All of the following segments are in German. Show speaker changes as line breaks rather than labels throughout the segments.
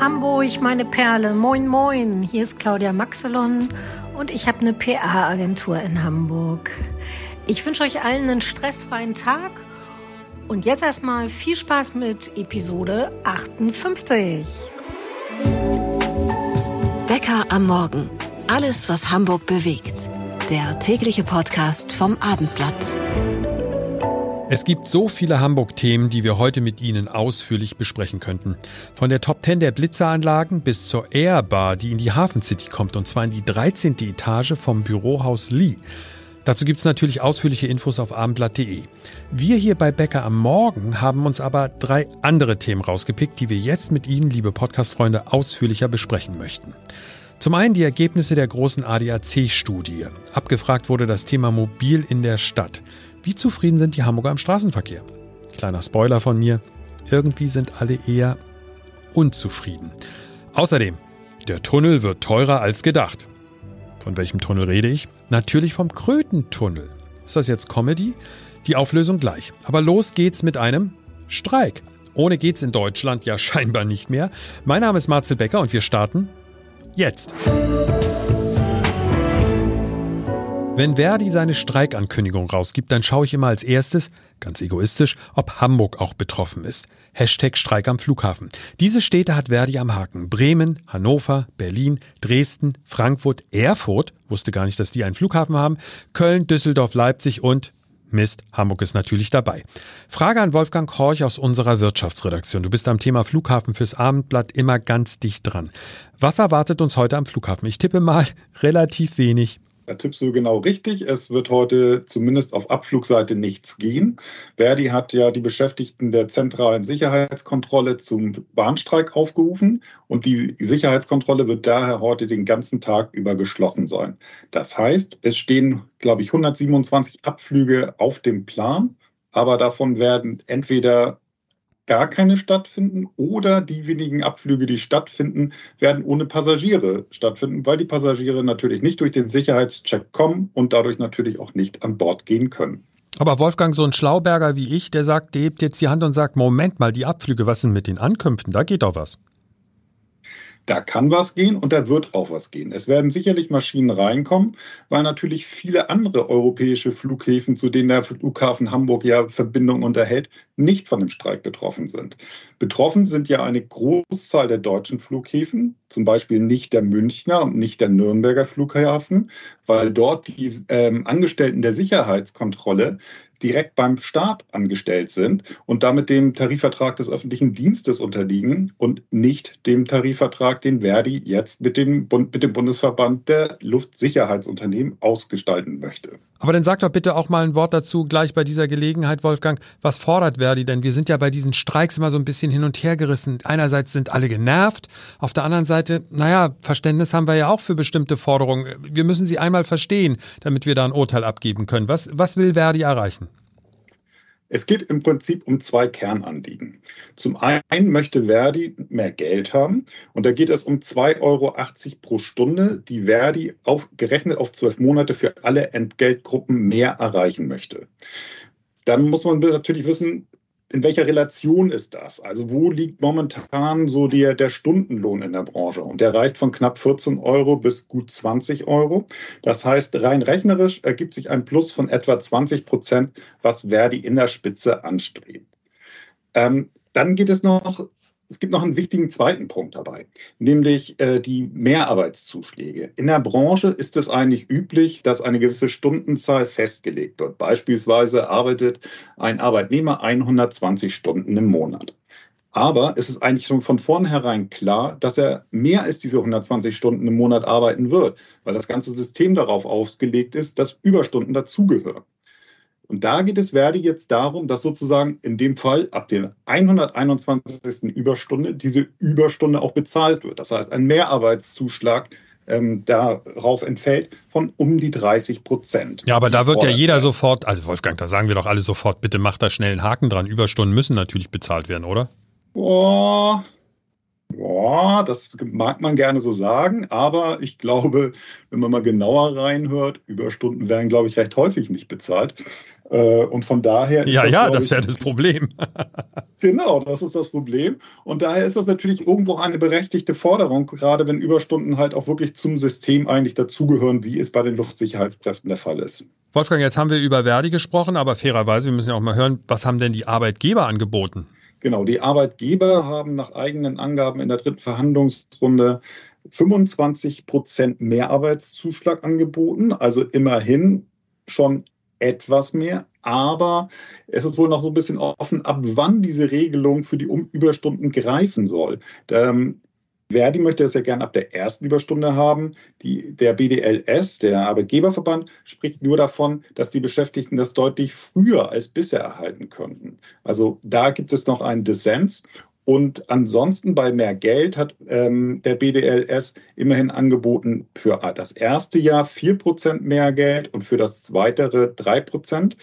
Hamburg, meine Perle. Moin, moin. Hier ist Claudia Maxelon und ich habe eine PA-Agentur in Hamburg. Ich wünsche euch allen einen stressfreien Tag und jetzt erstmal viel Spaß mit Episode 58.
Bäcker am Morgen. Alles, was Hamburg bewegt. Der tägliche Podcast vom Abendblatt.
Es gibt so viele Hamburg-Themen, die wir heute mit Ihnen ausführlich besprechen könnten. Von der Top 10 der Blitzeranlagen bis zur Airbar, die in die Hafen City kommt, und zwar in die 13. Etage vom Bürohaus Lee. Dazu gibt es natürlich ausführliche Infos auf abendblatt.de. Wir hier bei Bäcker am Morgen haben uns aber drei andere Themen rausgepickt, die wir jetzt mit Ihnen, liebe Podcast-Freunde, ausführlicher besprechen möchten. Zum einen die Ergebnisse der großen ADAC-Studie. Abgefragt wurde das Thema Mobil in der Stadt. Wie zufrieden sind die Hamburger im Straßenverkehr? Kleiner Spoiler von mir, irgendwie sind alle eher unzufrieden. Außerdem, der Tunnel wird teurer als gedacht. Von welchem Tunnel rede ich? Natürlich vom Krötentunnel. Ist das jetzt Comedy? Die Auflösung gleich. Aber los geht's mit einem Streik. Ohne geht's in Deutschland ja scheinbar nicht mehr. Mein Name ist Marcel Becker und wir starten jetzt. Wenn Verdi seine Streikankündigung rausgibt, dann schaue ich immer als erstes, ganz egoistisch, ob Hamburg auch betroffen ist. Hashtag Streik am Flughafen. Diese Städte hat Verdi am Haken. Bremen, Hannover, Berlin, Dresden, Frankfurt, Erfurt, wusste gar nicht, dass die einen Flughafen haben, Köln, Düsseldorf, Leipzig und Mist, Hamburg ist natürlich dabei. Frage an Wolfgang Horch aus unserer Wirtschaftsredaktion. Du bist am Thema Flughafen fürs Abendblatt immer ganz dicht dran. Was erwartet uns heute am Flughafen? Ich tippe mal relativ wenig.
Da tippst du genau richtig. Es wird heute zumindest auf Abflugseite nichts gehen. Verdi hat ja die Beschäftigten der zentralen Sicherheitskontrolle zum Bahnstreik aufgerufen und die Sicherheitskontrolle wird daher heute den ganzen Tag über geschlossen sein. Das heißt, es stehen, glaube ich, 127 Abflüge auf dem Plan, aber davon werden entweder gar keine stattfinden oder die wenigen Abflüge, die stattfinden, werden ohne Passagiere stattfinden, weil die Passagiere natürlich nicht durch den Sicherheitscheck kommen und dadurch natürlich auch nicht an Bord gehen können.
Aber Wolfgang, so ein Schlauberger wie ich, der sagt, der hebt jetzt die Hand und sagt, Moment mal, die Abflüge, was sind mit den Ankünften? Da geht doch was.
Da kann was gehen und da wird auch was gehen. Es werden sicherlich Maschinen reinkommen, weil natürlich viele andere europäische Flughäfen, zu denen der Flughafen Hamburg ja Verbindung unterhält, nicht von dem Streik betroffen sind. Betroffen sind ja eine Großzahl der deutschen Flughäfen, zum Beispiel nicht der Münchner und nicht der Nürnberger Flughafen, weil dort die ähm, Angestellten der Sicherheitskontrolle direkt beim Staat angestellt sind und damit dem Tarifvertrag des öffentlichen Dienstes unterliegen und nicht dem Tarifvertrag, den Verdi jetzt mit dem, Bund, mit dem Bundesverband der Luftsicherheitsunternehmen ausgestalten möchte.
Aber dann sag doch bitte auch mal ein Wort dazu, gleich bei dieser Gelegenheit, Wolfgang. Was fordert Verdi denn? Wir sind ja bei diesen Streiks immer so ein bisschen hin und her gerissen. Einerseits sind alle genervt, auf der anderen Seite, naja, Verständnis haben wir ja auch für bestimmte Forderungen. Wir müssen sie einmal verstehen, damit wir da ein Urteil abgeben können. Was, was will Verdi erreichen?
Es geht im Prinzip um zwei Kernanliegen. Zum einen möchte Verdi mehr Geld haben und da geht es um 2,80 Euro pro Stunde, die Verdi auf, gerechnet auf zwölf Monate für alle Entgeltgruppen mehr erreichen möchte. Dann muss man natürlich wissen, in welcher Relation ist das? Also wo liegt momentan so der, der Stundenlohn in der Branche? Und der reicht von knapp 14 Euro bis gut 20 Euro. Das heißt, rein rechnerisch ergibt sich ein Plus von etwa 20 Prozent, was Verdi in der Spitze anstrebt. Ähm, dann geht es noch es gibt noch einen wichtigen zweiten Punkt dabei, nämlich äh, die Mehrarbeitszuschläge. In der Branche ist es eigentlich üblich, dass eine gewisse Stundenzahl festgelegt wird. Beispielsweise arbeitet ein Arbeitnehmer 120 Stunden im Monat. Aber es ist eigentlich schon von vornherein klar, dass er mehr als diese 120 Stunden im Monat arbeiten wird, weil das ganze System darauf ausgelegt ist, dass Überstunden dazugehören. Und da geht es Verdi jetzt darum, dass sozusagen in dem Fall ab der 121. Überstunde diese Überstunde auch bezahlt wird. Das heißt, ein Mehrarbeitszuschlag ähm, darauf entfällt von um die 30 Prozent.
Ja, aber da wird ja jeder sofort, also Wolfgang, da sagen wir doch alle sofort, bitte macht da schnell einen Haken dran. Überstunden müssen natürlich bezahlt werden, oder?
Boah, Boah, das mag man gerne so sagen, aber ich glaube, wenn man mal genauer reinhört, Überstunden werden, glaube ich, recht häufig nicht bezahlt. Äh, und von daher
ist ja, das, ja, das ist ja das Problem.
genau, das ist das Problem. Und daher ist das natürlich irgendwo eine berechtigte Forderung, gerade wenn Überstunden halt auch wirklich zum System eigentlich dazugehören, wie es bei den Luftsicherheitskräften der Fall ist.
Wolfgang, jetzt haben wir über Verdi gesprochen, aber fairerweise, wir müssen ja auch mal hören, was haben denn die Arbeitgeber angeboten?
Genau, die Arbeitgeber haben nach eigenen Angaben in der dritten Verhandlungsrunde 25 Prozent Mehrarbeitszuschlag angeboten, also immerhin schon etwas mehr, aber es ist wohl noch so ein bisschen offen, ab wann diese Regelung für die Überstunden greifen soll. Ähm, Verdi möchte es ja gern ab der ersten Überstunde haben. Die, der BDLS, der Arbeitgeberverband, spricht nur davon, dass die Beschäftigten das deutlich früher als bisher erhalten könnten. Also da gibt es noch einen Dissens. Und ansonsten bei mehr Geld hat ähm, der BDLS immerhin angeboten für das erste Jahr 4% mehr Geld und für das weitere 3%.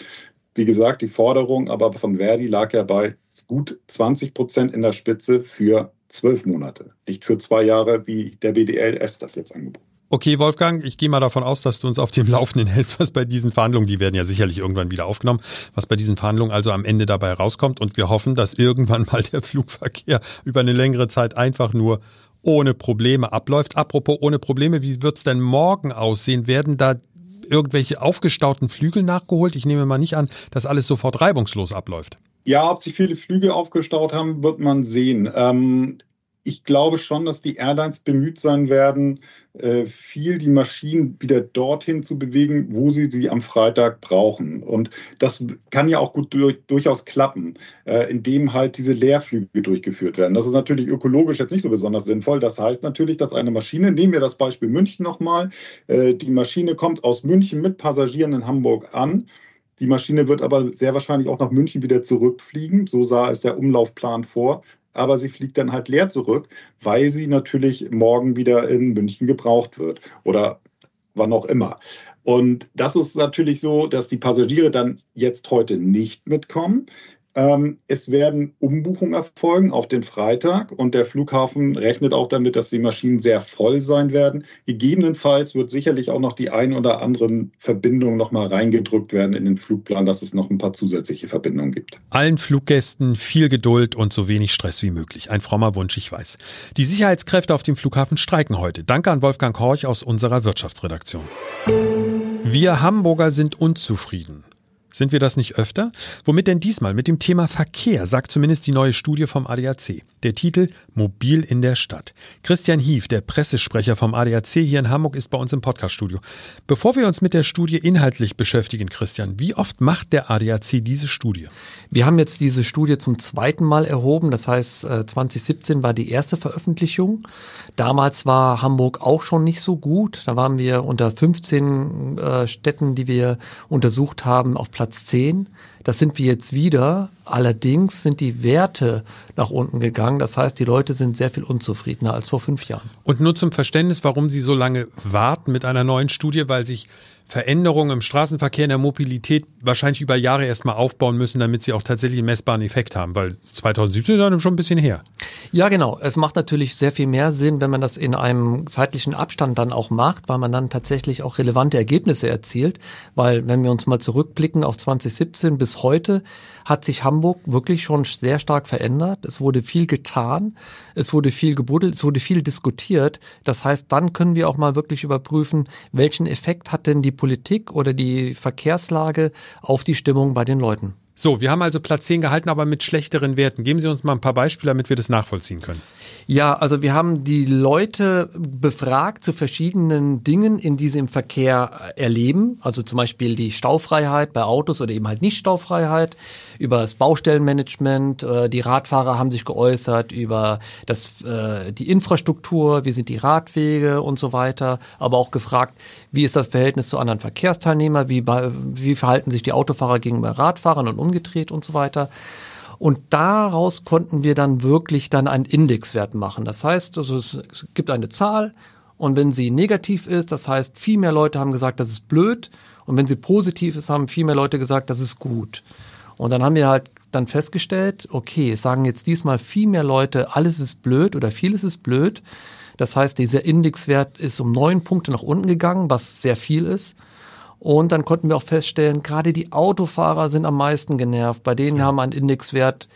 Wie gesagt, die Forderung aber von Verdi lag ja bei gut 20 Prozent in der Spitze für zwölf Monate, nicht für zwei Jahre, wie der BDLS das jetzt angeboten
Okay, Wolfgang, ich gehe mal davon aus, dass du uns auf dem Laufenden hältst, was bei diesen Verhandlungen, die werden ja sicherlich irgendwann wieder aufgenommen, was bei diesen Verhandlungen also am Ende dabei rauskommt. Und wir hoffen, dass irgendwann mal der Flugverkehr über eine längere Zeit einfach nur ohne Probleme abläuft. Apropos ohne Probleme, wie wird's denn morgen aussehen? Werden da irgendwelche aufgestauten Flügel nachgeholt? Ich nehme mal nicht an, dass alles sofort reibungslos abläuft.
Ja, ob sie viele Flüge aufgestaut haben, wird man sehen. Ähm, ich glaube schon, dass die Airlines bemüht sein werden, äh, viel die Maschinen wieder dorthin zu bewegen, wo sie sie am Freitag brauchen. Und das kann ja auch gut durch, durchaus klappen, äh, indem halt diese Leerflüge durchgeführt werden. Das ist natürlich ökologisch jetzt nicht so besonders sinnvoll. Das heißt natürlich, dass eine Maschine, nehmen wir das Beispiel München nochmal, äh, die Maschine kommt aus München mit Passagieren in Hamburg an. Die Maschine wird aber sehr wahrscheinlich auch nach München wieder zurückfliegen. So sah es der Umlaufplan vor aber sie fliegt dann halt leer zurück, weil sie natürlich morgen wieder in München gebraucht wird oder wann auch immer. Und das ist natürlich so, dass die Passagiere dann jetzt heute nicht mitkommen. Ähm, es werden Umbuchungen erfolgen auf den Freitag und der Flughafen rechnet auch damit, dass die Maschinen sehr voll sein werden. Gegebenenfalls wird sicherlich auch noch die ein oder anderen Verbindungen noch mal reingedrückt werden in den Flugplan, dass es noch ein paar zusätzliche Verbindungen gibt.
Allen Fluggästen viel Geduld und so wenig Stress wie möglich. Ein frommer Wunsch, ich weiß. Die Sicherheitskräfte auf dem Flughafen streiken heute. Danke an Wolfgang Horch aus unserer Wirtschaftsredaktion. Wir Hamburger sind unzufrieden. Sind wir das nicht öfter? Womit denn diesmal? Mit dem Thema Verkehr, sagt zumindest die neue Studie vom ADAC. Der Titel Mobil in der Stadt. Christian Hief, der Pressesprecher vom ADAC hier in Hamburg, ist bei uns im Podcaststudio. Bevor wir uns mit der Studie inhaltlich beschäftigen, Christian, wie oft macht der ADAC diese Studie?
Wir haben jetzt diese Studie zum zweiten Mal erhoben. Das heißt, 2017 äh, war die erste Veröffentlichung. Damals war Hamburg auch schon nicht so gut. Da waren wir unter 15 äh, Städten, die wir untersucht haben, auf Platz 10. Das sind wir jetzt wieder. Allerdings sind die Werte nach unten gegangen. Das heißt, die Leute sind sehr viel unzufriedener als vor fünf Jahren.
Und nur zum Verständnis, warum Sie so lange warten mit einer neuen Studie, weil sich Veränderungen im Straßenverkehr, in der Mobilität wahrscheinlich über Jahre erstmal aufbauen müssen, damit sie auch tatsächlich einen messbaren Effekt haben, weil 2017 ist dann schon ein bisschen her.
Ja, genau. Es macht natürlich sehr viel mehr Sinn, wenn man das in einem zeitlichen Abstand dann auch macht, weil man dann tatsächlich auch relevante Ergebnisse erzielt. Weil wenn wir uns mal zurückblicken auf 2017 bis heute, hat sich Hamburg wirklich schon sehr stark verändert. Es wurde viel getan, es wurde viel gebuddelt, es wurde viel diskutiert. Das heißt, dann können wir auch mal wirklich überprüfen, welchen Effekt hat denn die Politik oder die Verkehrslage auf die Stimmung bei den Leuten.
So, wir haben also Platz 10 gehalten, aber mit schlechteren Werten. Geben Sie uns mal ein paar Beispiele, damit wir das nachvollziehen können.
Ja, also wir haben die Leute befragt zu verschiedenen Dingen, in die sie im Verkehr erleben. Also zum Beispiel die Staufreiheit bei Autos oder eben halt nicht Staufreiheit, über das Baustellenmanagement. Äh, die Radfahrer haben sich geäußert über das, äh, die Infrastruktur, wie sind die Radwege und so weiter. Aber auch gefragt, wie ist das Verhältnis zu anderen Verkehrsteilnehmern, wie, wie verhalten sich die Autofahrer gegenüber Radfahrern und umgedreht und so weiter. Und daraus konnten wir dann wirklich dann einen Indexwert machen. Das heißt, also es gibt eine Zahl und wenn sie negativ ist, das heißt, viel mehr Leute haben gesagt, das ist blöd. Und wenn sie positiv ist, haben viel mehr Leute gesagt, das ist gut. Und dann haben wir halt dann festgestellt, okay, es sagen jetzt diesmal viel mehr Leute, alles ist blöd oder vieles ist blöd. Das heißt, dieser Indexwert ist um neun Punkte nach unten gegangen, was sehr viel ist. Und dann konnten wir auch feststellen, gerade die Autofahrer sind am meisten genervt. Bei denen haben wir einen Indexwert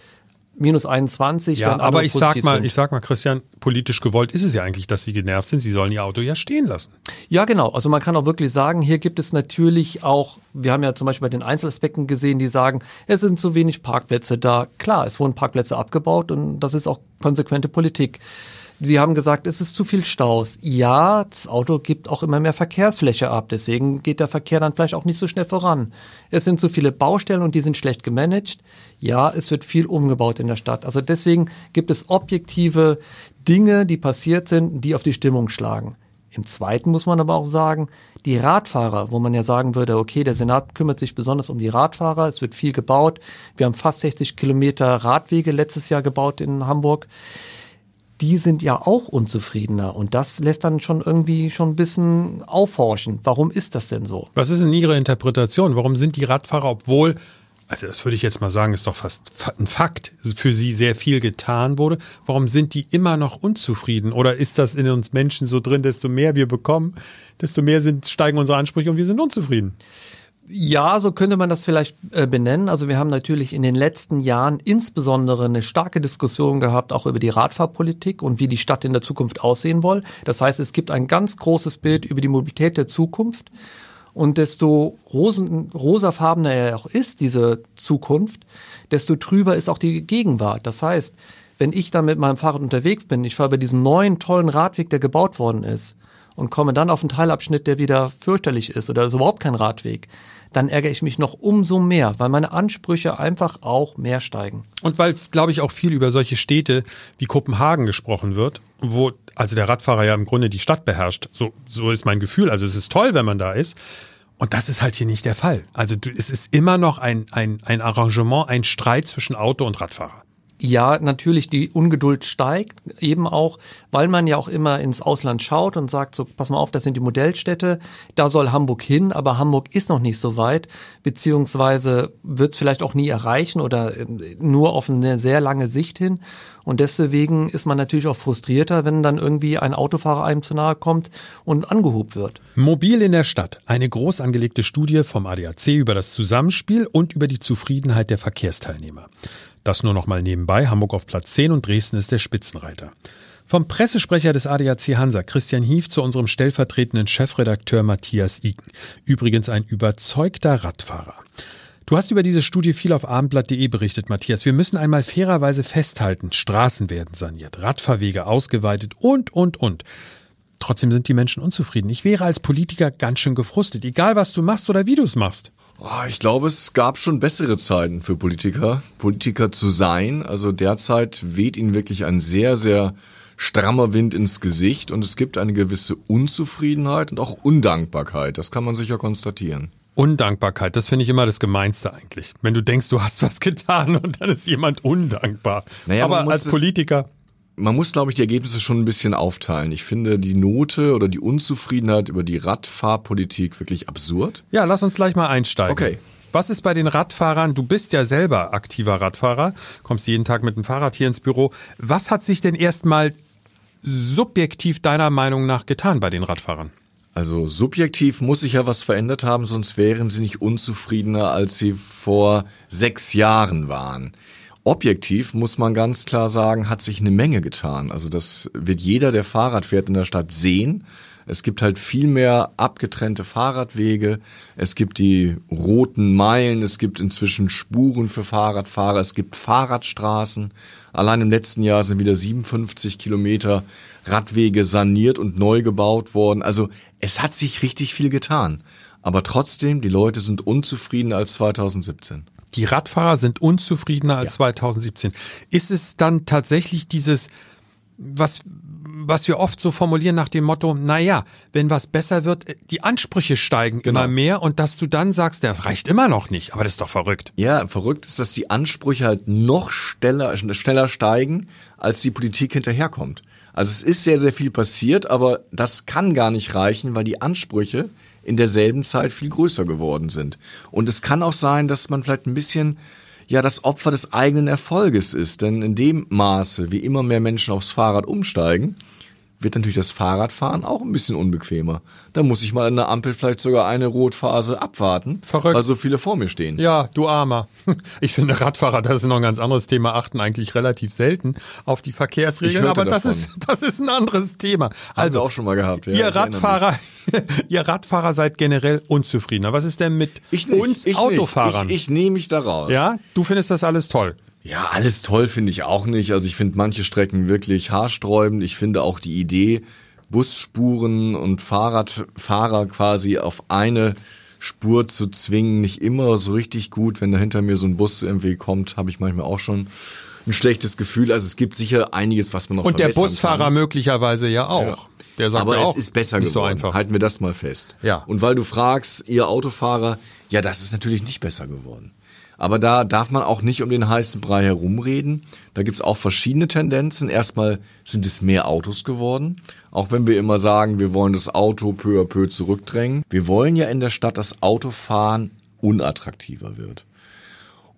minus 21.
Ja, aber ich sag mal, sind. ich sag mal, Christian, politisch gewollt ist es ja eigentlich, dass sie genervt sind. Sie sollen ihr Auto ja stehen lassen.
Ja, genau. Also man kann auch wirklich sagen, hier gibt es natürlich auch, wir haben ja zum Beispiel bei den Einzelaspekten gesehen, die sagen, es sind zu wenig Parkplätze da. Klar, es wurden Parkplätze abgebaut und das ist auch konsequente Politik. Sie haben gesagt, es ist zu viel Staus. Ja, das Auto gibt auch immer mehr Verkehrsfläche ab. Deswegen geht der Verkehr dann vielleicht auch nicht so schnell voran. Es sind zu viele Baustellen und die sind schlecht gemanagt. Ja, es wird viel umgebaut in der Stadt. Also deswegen gibt es objektive Dinge, die passiert sind, die auf die Stimmung schlagen. Im zweiten muss man aber auch sagen, die Radfahrer, wo man ja sagen würde, okay, der Senat kümmert sich besonders um die Radfahrer, es wird viel gebaut. Wir haben fast 60 Kilometer Radwege letztes Jahr gebaut in Hamburg die sind ja auch unzufriedener. Und das lässt dann schon irgendwie schon ein bisschen aufhorchen. Warum ist das denn so?
Was ist denn Ihre Interpretation? Warum sind die Radfahrer, obwohl, also das würde ich jetzt mal sagen, ist doch fast ein Fakt, für sie sehr viel getan wurde, warum sind die immer noch unzufrieden? Oder ist das in uns Menschen so drin, desto mehr wir bekommen, desto mehr sind, steigen unsere Ansprüche und wir sind unzufrieden?
Ja, so könnte man das vielleicht äh, benennen. Also wir haben natürlich in den letzten Jahren insbesondere eine starke Diskussion gehabt, auch über die Radfahrpolitik und wie die Stadt in der Zukunft aussehen soll. Das heißt, es gibt ein ganz großes Bild über die Mobilität der Zukunft. Und desto rosen, rosafarbener er auch ist, diese Zukunft, desto trüber ist auch die Gegenwart. Das heißt, wenn ich dann mit meinem Fahrrad unterwegs bin, ich fahre über diesen neuen, tollen Radweg, der gebaut worden ist, und komme dann auf einen Teilabschnitt, der wieder fürchterlich ist oder ist überhaupt kein Radweg, dann ärgere ich mich noch umso mehr, weil meine Ansprüche einfach auch mehr steigen.
Und weil, glaube ich, auch viel über solche Städte wie Kopenhagen gesprochen wird, wo also der Radfahrer ja im Grunde die Stadt beherrscht. So, so ist mein Gefühl. Also es ist toll, wenn man da ist. Und das ist halt hier nicht der Fall. Also es ist immer noch ein, ein, ein Arrangement, ein Streit zwischen Auto und Radfahrer
ja, natürlich die Ungeduld steigt, eben auch, weil man ja auch immer ins Ausland schaut und sagt, so, pass mal auf, das sind die Modellstädte, da soll Hamburg hin, aber Hamburg ist noch nicht so weit, beziehungsweise wird es vielleicht auch nie erreichen oder äh, nur auf eine sehr lange Sicht hin. Und deswegen ist man natürlich auch frustrierter, wenn dann irgendwie ein Autofahrer einem zu nahe kommt und angehobt wird.
Mobil in der Stadt. Eine groß angelegte Studie vom ADAC über das Zusammenspiel und über die Zufriedenheit der Verkehrsteilnehmer. Das nur noch mal nebenbei. Hamburg auf Platz 10 und Dresden ist der Spitzenreiter. Vom Pressesprecher des ADAC Hansa, Christian Hief, zu unserem stellvertretenden Chefredakteur Matthias Iken. Übrigens ein überzeugter Radfahrer. Du hast über diese Studie viel auf abendblatt.de berichtet, Matthias. Wir müssen einmal fairerweise festhalten, Straßen werden saniert, Radfahrwege ausgeweitet und, und, und. Trotzdem sind die Menschen unzufrieden. Ich wäre als Politiker ganz schön gefrustet, egal was du machst oder wie du es machst.
Oh, ich glaube, es gab schon bessere Zeiten für Politiker, Politiker zu sein. Also derzeit weht ihnen wirklich ein sehr, sehr strammer Wind ins Gesicht und es gibt eine gewisse Unzufriedenheit und auch Undankbarkeit. Das kann man sicher konstatieren.
Undankbarkeit, das finde ich immer das Gemeinste eigentlich. Wenn du denkst, du hast was getan und dann ist jemand undankbar. Naja, Aber als Politiker
man muss, glaube ich, die Ergebnisse schon ein bisschen aufteilen. Ich finde die Note oder die Unzufriedenheit über die Radfahrpolitik wirklich absurd.
Ja, lass uns gleich mal einsteigen.
Okay.
Was ist bei den Radfahrern? Du bist ja selber aktiver Radfahrer, kommst jeden Tag mit dem Fahrrad hier ins Büro. Was hat sich denn erstmal subjektiv deiner Meinung nach getan bei den Radfahrern?
Also subjektiv muss sich ja was verändert haben, sonst wären sie nicht unzufriedener, als sie vor sechs Jahren waren. Objektiv muss man ganz klar sagen, hat sich eine Menge getan. Also das wird jeder, der Fahrrad fährt in der Stadt sehen. Es gibt halt viel mehr abgetrennte Fahrradwege. Es gibt die roten Meilen. Es gibt inzwischen Spuren für Fahrradfahrer. Es gibt Fahrradstraßen. Allein im letzten Jahr sind wieder 57 Kilometer Radwege saniert und neu gebaut worden. Also es hat sich richtig viel getan. Aber trotzdem, die Leute sind unzufriedener als 2017
die Radfahrer sind unzufriedener als ja. 2017. Ist es dann tatsächlich dieses, was, was wir oft so formulieren nach dem Motto, na ja, wenn was besser wird, die Ansprüche steigen genau. immer mehr und dass du dann sagst, das reicht immer noch nicht, aber das ist doch verrückt.
Ja, verrückt ist, dass die Ansprüche halt noch schneller, schneller steigen, als die Politik hinterherkommt. Also es ist sehr, sehr viel passiert, aber das kann gar nicht reichen, weil die Ansprüche in derselben Zeit viel größer geworden sind. Und es kann auch sein, dass man vielleicht ein bisschen ja das Opfer des eigenen Erfolges ist, denn in dem Maße, wie immer mehr Menschen aufs Fahrrad umsteigen, wird natürlich das Fahrradfahren auch ein bisschen unbequemer. Da muss ich mal an der Ampel vielleicht sogar eine Rotphase abwarten,
Verrückt.
weil so viele vor mir stehen.
Ja, du Armer. Ich finde Radfahrer, das ist noch ein ganz anderes Thema, achten eigentlich relativ selten auf die Verkehrsregeln, aber das
davon.
ist, das ist ein anderes Thema.
Also
Also,
auch schon mal gehabt. Ja,
ihr Radfahrer, ihr Radfahrer seid generell unzufriedener. Was ist denn mit
nicht,
uns Autofahrern?
Ich, ich nehme mich da raus.
ja, du findest das alles toll.
Ja, alles toll finde ich auch nicht. Also ich finde manche Strecken wirklich haarsträubend. Ich finde auch die Idee, Busspuren und Fahrradfahrer quasi auf eine Spur zu zwingen, nicht immer so richtig gut. Wenn da hinter mir so ein Bus irgendwie kommt, habe ich manchmal auch schon ein schlechtes Gefühl. Also es gibt sicher einiges, was man noch
Und der Busfahrer
kann.
möglicherweise ja auch.
Ja.
Der sagt
Aber
ja auch,
es ist besser geworden.
so einfach.
Halten wir das mal fest.
Ja.
Und weil du fragst, ihr Autofahrer, ja, das ist natürlich nicht besser geworden. Aber da darf man auch nicht um den heißen Brei herumreden. Da gibt's auch verschiedene Tendenzen. Erstmal sind es mehr Autos geworden. Auch wenn wir immer sagen, wir wollen das Auto peu à peu zurückdrängen. Wir wollen ja in der Stadt, dass Autofahren unattraktiver wird.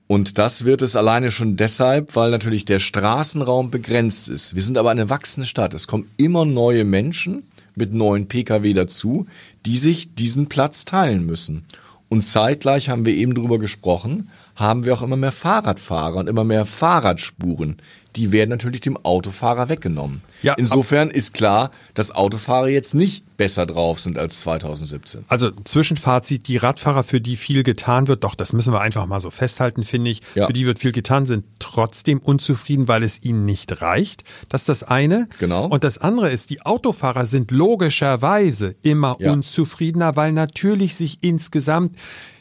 Und das wird es alleine schon deshalb, weil natürlich der Straßenraum begrenzt ist. Wir sind aber eine wachsende Stadt. Es kommen immer neue Menschen mit neuen Pkw dazu, die sich diesen Platz teilen müssen. Und zeitgleich haben wir eben drüber gesprochen, haben wir auch immer mehr Fahrradfahrer und immer mehr Fahrradspuren. Die werden natürlich dem Autofahrer weggenommen.
Ja,
Insofern ist klar, dass Autofahrer jetzt nicht besser drauf sind als 2017.
Also Zwischenfazit, die Radfahrer, für die viel getan wird, doch, das müssen wir einfach mal so festhalten, finde ich.
Ja.
Für die wird viel getan, sind trotzdem unzufrieden, weil es ihnen nicht reicht. Das ist das eine.
Genau.
Und das andere ist, die Autofahrer sind logischerweise immer
Ja.
unzufriedener, weil natürlich sich insgesamt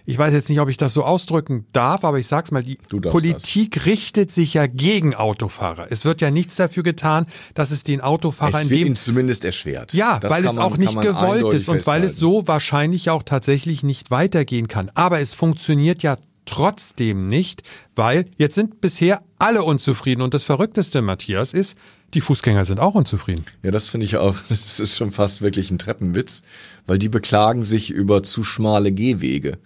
ich weiß jetzt nicht, ob ich das so ausdrücken darf, aber ich sag's mal, die Politik richtet sich ja gegen Autofahrer. Es wird ja nichts dafür getan, dass es den Autofahrer
Es
in
wird
dem
ihnen zumindest erschwert.
ja,
Das
weil es
man-
auch nicht gewollt ist und weil es
festhalten.
so wahrscheinlich auch tatsächlich nicht weitergehen kann. Aber es funktioniert ja trotzdem nicht, weil jetzt sind bisher alle unzufrieden. Und das Verrückteste, Matthias, ist, die Fußgänger sind auch unzufrieden.
Ja, das finde ich auch, das ist schon fast wirklich ein Treppenwitz, weil die beklagen sich über zu schmale Gehwege.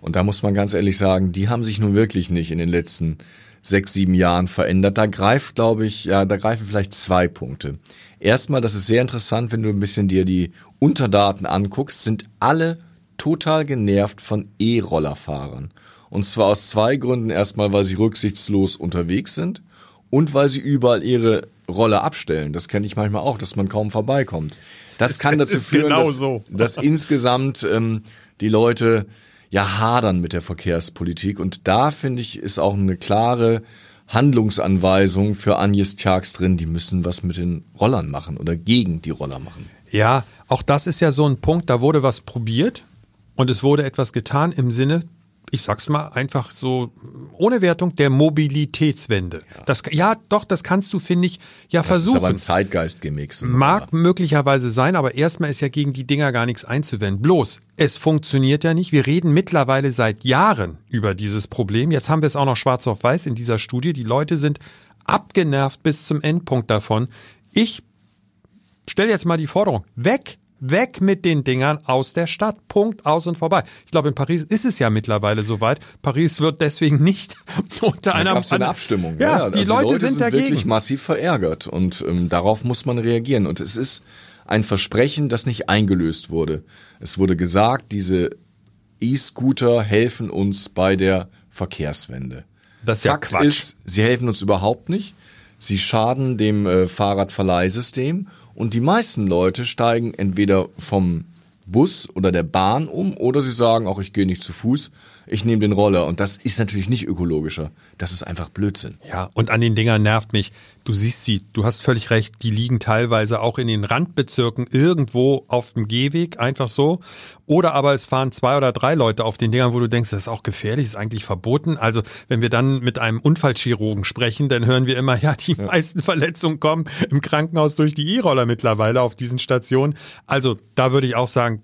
Und da muss man ganz ehrlich sagen, die haben sich nun wirklich nicht in den letzten sechs, sieben Jahren verändert. Da greift, glaube ich, ja, da greifen vielleicht zwei Punkte. Erstmal, das ist sehr interessant, wenn du ein bisschen dir die Unterdaten anguckst, sind alle total genervt von E-Rollerfahrern. Und zwar aus zwei Gründen. Erstmal, weil sie rücksichtslos unterwegs sind und weil sie überall ihre Roller abstellen. Das kenne ich manchmal auch, dass man kaum vorbeikommt. Das kann dazu
ist
führen,
genau
dass,
so.
dass insgesamt ähm, die Leute ja hadern mit der Verkehrspolitik. Und da finde ich, ist auch eine klare Handlungsanweisung für Agnes Tjax drin. Die müssen was mit den Rollern machen oder gegen die Roller machen.
Ja, auch das ist ja so ein Punkt, da wurde was probiert und es wurde etwas getan im Sinne, ich sag's mal einfach so ohne Wertung der Mobilitätswende. Das ja, doch, das kannst du finde ich ja
Das
versuchen.
ist aber ein Zeitgeist-Gemix.
Mag möglicherweise sein, aber erstmal ist ja gegen die Dinger gar nichts einzuwenden. Bloß, es funktioniert ja nicht. Wir reden mittlerweile seit Jahren über dieses Problem. Jetzt haben wir es auch noch schwarz auf weiß in dieser Studie. Die Leute sind abgenervt bis zum Endpunkt davon. Ich stelle jetzt mal die Forderung. Weg! Weg mit den Dingern aus der Stadt. Punkt, aus und vorbei. Ich glaube, in Paris ist es ja mittlerweile soweit. Paris wird deswegen nicht unter einer
gab es eine Abstimmung.
Ja, die
also
Leute, sind, dagegen.
wirklich massiv verärgert und ähm, darauf muss man reagieren. Und es ist ein Versprechen, das nicht eingelöst wurde. Es wurde gesagt, diese E-Scooter helfen uns bei der Verkehrswende.
Das ist ja
Fakt
Quatsch.
ist, sie helfen uns überhaupt nicht. Sie schaden dem äh, Fahrradverleihsystem und die meisten Leute steigen entweder vom Bus oder der Bahn um oder sie sagen auch, ich gehe nicht zu Fuß, ich nehme den Roller und das ist natürlich nicht ökologischer. Das ist einfach Blödsinn.
Ja, und an den Dingern nervt mich. Du siehst sie, du hast völlig recht, die liegen teilweise auch in den Randbezirken irgendwo auf dem Gehweg, einfach so. Oder aber es fahren zwei oder drei Leute auf den Dingern, wo du denkst, das ist auch gefährlich, ist eigentlich verboten. Also wenn wir dann mit einem Unfallchirurgen sprechen, dann hören wir immer, ja, die meisten Verletzungen kommen im Krankenhaus durch die E-Roller mittlerweile auf diesen Stationen. Also da würde ich auch sagen,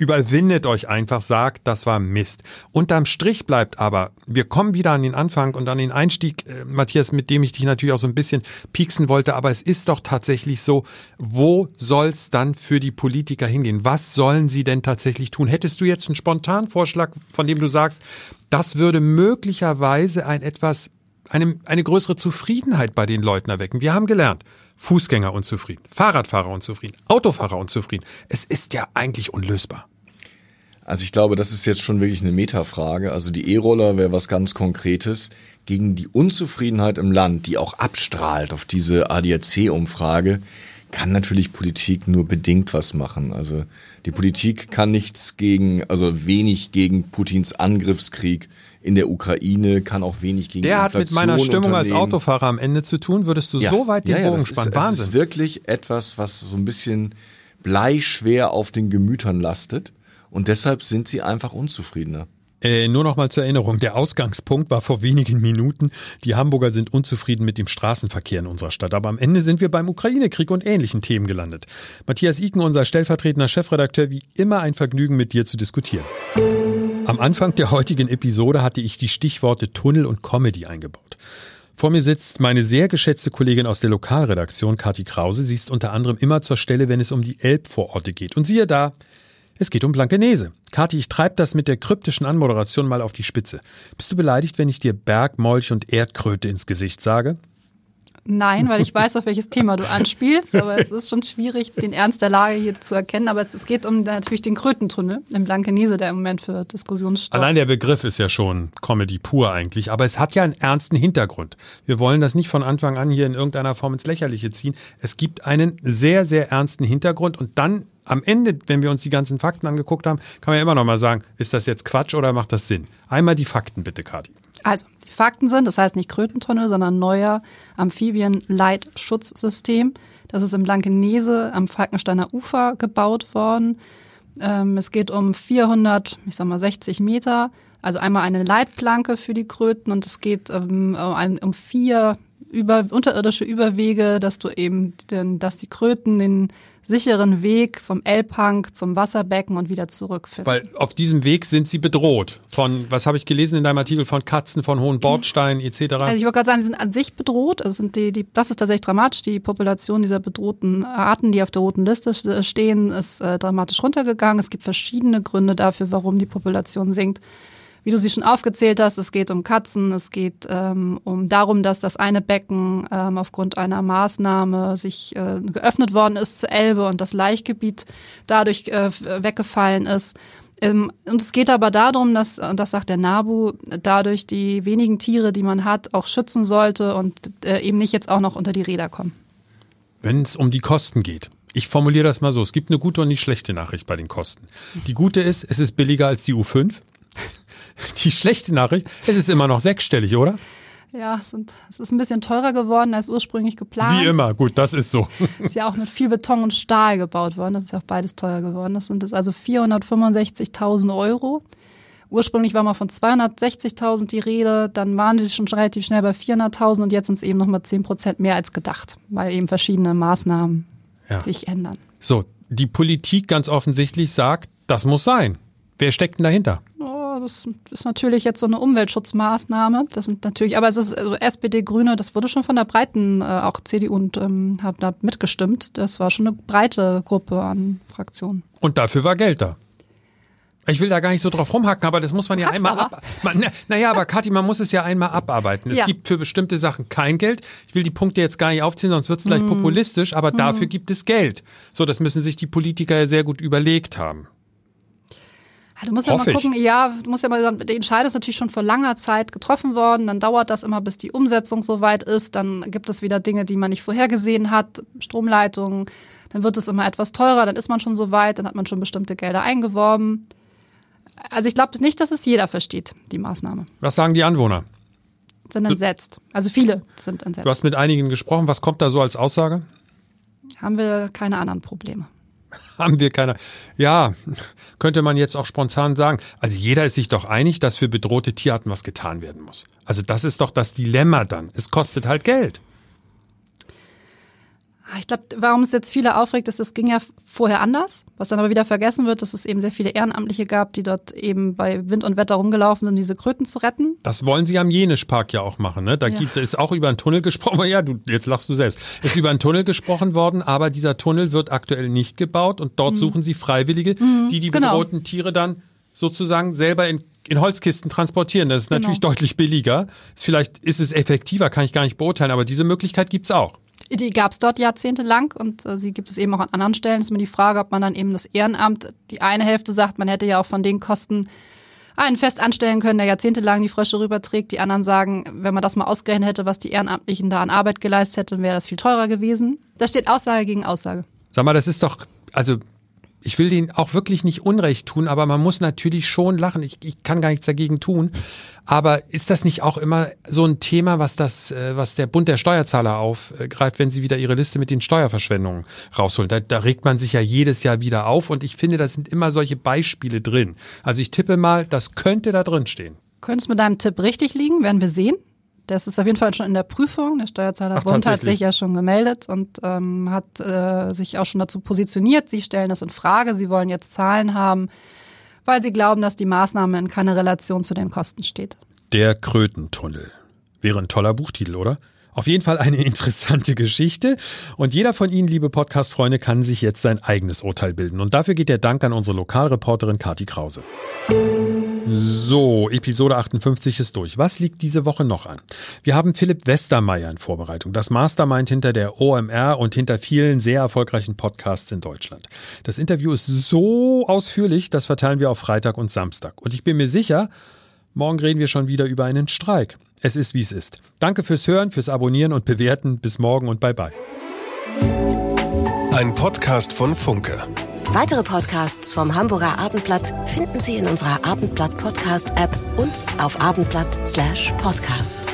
überwindet euch einfach, sagt, das war Mist. Unterm Strich bleibt aber, wir kommen wieder an den Anfang und an den Einstieg, äh, Matthias, mit dem ich dich natürlich auch so ein bisschen pieksen wollte, aber es ist doch tatsächlich so, wo soll's dann für die Politiker hingehen? Was sollen sie denn tatsächlich tun? Hättest du jetzt einen spontanen Vorschlag, von dem du sagst, das würde möglicherweise ein etwas eine, eine größere Zufriedenheit bei den Leuten erwecken. Wir haben gelernt, Fußgänger unzufrieden, Fahrradfahrer unzufrieden, Autofahrer unzufrieden. Es ist ja eigentlich unlösbar.
Also ich glaube, das ist jetzt schon wirklich eine Metafrage. Also die E-Roller wäre was ganz Konkretes gegen die Unzufriedenheit im Land, die auch abstrahlt auf diese ADAC-Umfrage, kann natürlich Politik nur bedingt was machen. Also die Politik kann nichts gegen, also wenig gegen Putins Angriffskrieg in der Ukraine, kann auch wenig gegen
Der hat mit meiner Stimmung als. Autofahrer am Ende zu tun. Würdest du
Ja.
so weit den
ja, ja,
Bogen
das
spannen?
Ist,
Wahnsinn.
ist wirklich etwas, was so ein bisschen bleischwer auf den Gemütern lastet. Und deshalb sind sie einfach unzufriedener.
Äh, nur noch mal zur Erinnerung, der Ausgangspunkt war vor wenigen Minuten. Die Hamburger sind unzufrieden mit dem Straßenverkehr in unserer Stadt. Aber am Ende sind wir beim Ukraine-Krieg und ähnlichen Themen gelandet. Matthias Iken, unser stellvertretender Chefredakteur, wie immer ein Vergnügen mit dir zu diskutieren. Am Anfang der heutigen Episode hatte ich die Stichworte Tunnel und Comedy eingebaut. Vor mir sitzt meine sehr geschätzte Kollegin aus der Lokalredaktion, Kathi Krause. Sie ist unter anderem immer zur Stelle, wenn es um die Elbvororte geht. Und siehe da, es geht um Blankenese. Kathi, ich treib das mit der kryptischen Anmoderation mal auf die Spitze. Bist du beleidigt, wenn ich dir Berg, Molch und Erdkröte ins Gesicht sage?
Nein, weil ich weiß, auf welches Thema du anspielst, aber es ist schon schwierig, den Ernst der Lage hier zu erkennen. Aber es, es geht um natürlich den Krötentunnel im Blankenese, der im Moment für Diskussionsstoff.
Allein der Begriff ist ja schon Comedy pur eigentlich, aber es hat ja einen ernsten Hintergrund. Wir wollen das nicht von Anfang an hier in irgendeiner Form ins Lächerliche ziehen. Es gibt einen sehr, sehr ernsten Hintergrund und dann am Ende, wenn wir uns die ganzen Fakten angeguckt haben, kann man ja immer noch mal sagen, ist das jetzt Quatsch oder macht das Sinn? Einmal die Fakten bitte, Kathi.
Also, die Fakten sind, das heißt nicht Krötentunnel, sondern neuer Amphibien-Leitschutzsystem. Das ist im Blankenese am Falkensteiner Ufer gebaut worden. Ähm, es geht um 400, ich sag mal 60 Meter. Also einmal eine Leitplanke für die Kröten und es geht ähm, um, vier über, unterirdische Überwege, dass du eben, den, dass die Kröten den sicheren Weg vom Elbhang zum Wasserbecken und wieder zurückfinden.
Weil auf diesem Weg sind sie bedroht. Von, was habe ich gelesen in deinem Artikel, von Katzen, von hohen Bordsteinen etc.
Also ich wollte gerade sagen, sie sind an sich bedroht. Also sind die, die, das ist tatsächlich dramatisch. Die Population dieser bedrohten Arten, die auf der roten Liste stehen, ist äh, dramatisch runtergegangen. Es gibt verschiedene Gründe dafür, warum die Population sinkt. Wie du sie schon aufgezählt hast, es geht um Katzen, es geht ähm, um darum, dass das eine Becken ähm, aufgrund einer Maßnahme sich äh, geöffnet worden ist zur Elbe und das Laichgebiet dadurch äh, weggefallen ist. Ähm, und es geht aber darum, dass, und das sagt der NABU, dadurch die wenigen Tiere, die man hat, auch schützen sollte und äh, eben nicht jetzt auch noch unter die Räder kommen.
Wenn es um die Kosten geht. Ich formuliere das mal so. Es gibt eine gute und eine schlechte Nachricht bei den Kosten. Die gute ist, es ist billiger als die U5. Die schlechte Nachricht, es ist immer noch sechsstellig, oder?
Ja, es, sind, es ist ein bisschen teurer geworden als ursprünglich geplant.
Wie immer, gut, das ist so.
Ist ja auch mit viel Beton und Stahl gebaut worden. Das ist ja auch beides teuer geworden. Das sind jetzt also 465.000 Euro. Ursprünglich war mal von 260.000 die Rede, dann waren die schon relativ schnell bei 400.000 und jetzt sind es eben nochmal 10 Prozent mehr als gedacht, weil eben verschiedene Maßnahmen
Ja.
sich ändern.
So, die Politik ganz offensichtlich sagt, das muss sein. Wer steckt denn dahinter?
Das ist natürlich jetzt so eine Umweltschutzmaßnahme. Das sind natürlich, aber es ist also SPD, Grüne, das wurde schon von der breiten, äh, auch CDU und ähm, haben da mitgestimmt. Das war schon eine breite Gruppe an Fraktionen.
Und dafür war Geld da. Ich will da gar nicht so drauf rumhacken, aber das muss man ja
Hat's
einmal
aber.
ab. Man, naja, aber Kathi, man muss es ja einmal abarbeiten. Es
Ja.
gibt für bestimmte Sachen kein Geld. Ich will die Punkte jetzt gar nicht aufziehen, sonst wird es gleich populistisch, aber dafür gibt es Geld. So, das müssen sich die Politiker ja sehr gut überlegt haben.
Ja, du musst ja mal
ich.
gucken, ja, du musst ja mal, die Entscheidung ist natürlich schon vor langer Zeit getroffen worden, dann dauert das immer, bis die Umsetzung soweit ist, dann gibt es wieder Dinge, die man nicht vorhergesehen hat, Stromleitungen, dann wird es immer etwas teurer, dann ist man schon so weit, dann hat man schon bestimmte Gelder eingeworben. Also ich glaube nicht, dass es jeder versteht, die Maßnahme.
Was sagen die Anwohner?
Sind entsetzt. Also viele sind entsetzt.
Du hast mit einigen gesprochen. Was kommt da so als Aussage?
Haben wir keine anderen Probleme.
Haben wir keine. Ja, könnte man jetzt auch spontan sagen. Also jeder ist sich doch einig, dass für bedrohte Tierarten was getan werden muss. Also das ist doch das Dilemma dann. Es kostet halt Geld.
Ah, Ich glaube, warum es jetzt viele aufregt, ist, es ging ja vorher anders. Was dann aber wieder vergessen wird, dass es eben sehr viele Ehrenamtliche gab, die dort eben bei Wind und Wetter rumgelaufen sind, diese Kröten zu retten.
Das wollen sie am Jenischpark ja auch machen. Ne? Da
Ja.
gibt, ist auch über einen Tunnel gesprochen. Ja, du, jetzt lachst du selbst. Ist über einen Tunnel gesprochen worden, aber dieser Tunnel wird aktuell nicht gebaut und dort suchen sie Freiwillige, die die
genau.
bedrohten Tiere dann sozusagen selber in, in Holzkisten transportieren. Das ist
Genau.
natürlich deutlich billiger. Ist vielleicht ist es effektiver, kann ich gar nicht beurteilen, aber diese Möglichkeit gibt's auch.
Die gab es dort jahrzehntelang und äh, sie gibt es eben auch an anderen Stellen. Es ist immer die Frage, ob man dann eben das Ehrenamt, die eine Hälfte sagt, man hätte ja auch von den Kosten einen fest anstellen können, der jahrzehntelang die Frösche rüberträgt. Die anderen sagen, wenn man das mal ausgerechnet hätte, was die Ehrenamtlichen da an Arbeit geleistet hätten, wäre das viel teurer gewesen. Da steht Aussage gegen Aussage.
Sag mal, das ist doch, also ich will denen auch wirklich nicht Unrecht tun, aber man muss natürlich schon lachen. Ich, ich kann gar nichts dagegen tun. Aber ist das nicht auch immer so ein Thema, was das, äh, was der Bund der Steuerzahler aufgreift, wenn sie wieder ihre Liste mit den Steuerverschwendungen rausholen? Da, da regt man sich ja jedes Jahr wieder auf und ich finde, da sind immer solche Beispiele drin. Also ich tippe mal, das könnte da drin stehen.
Könnte es mit deinem Tipp richtig liegen, werden wir sehen. Das ist auf jeden Fall schon in der Prüfung. Der Steuerzahlerbund hat sich ja schon gemeldet und ähm, hat äh, sich auch schon dazu positioniert. Sie stellen das in Frage. Sie wollen jetzt Zahlen haben, weil sie glauben, dass die Maßnahme in keine Relation zu den Kosten steht.
Der Krötentunnel. Wäre ein toller Buchtitel, oder? Auf jeden Fall eine interessante Geschichte. Und jeder von Ihnen, liebe Podcast-Freunde, kann sich jetzt sein eigenes Urteil bilden. Und dafür geht der Dank an unsere Lokalreporterin Kati Krause. So, Episode 58 ist durch. Was liegt diese Woche noch an? Wir haben Philipp Westermeier in Vorbereitung, das Mastermind hinter der OMR und hinter vielen sehr erfolgreichen Podcasts in Deutschland. Das Interview ist so ausführlich, das verteilen wir auf Freitag und Samstag. Und ich bin mir sicher, morgen reden wir schon wieder über einen Streik. Es ist, wie es ist. Danke fürs Hören, fürs Abonnieren und Bewerten. Bis morgen und bye bye.
Ein Podcast von Funke.
Weitere Podcasts vom Hamburger Abendblatt finden Sie in unserer Abendblatt Podcast App und auf abendblatt/podcast.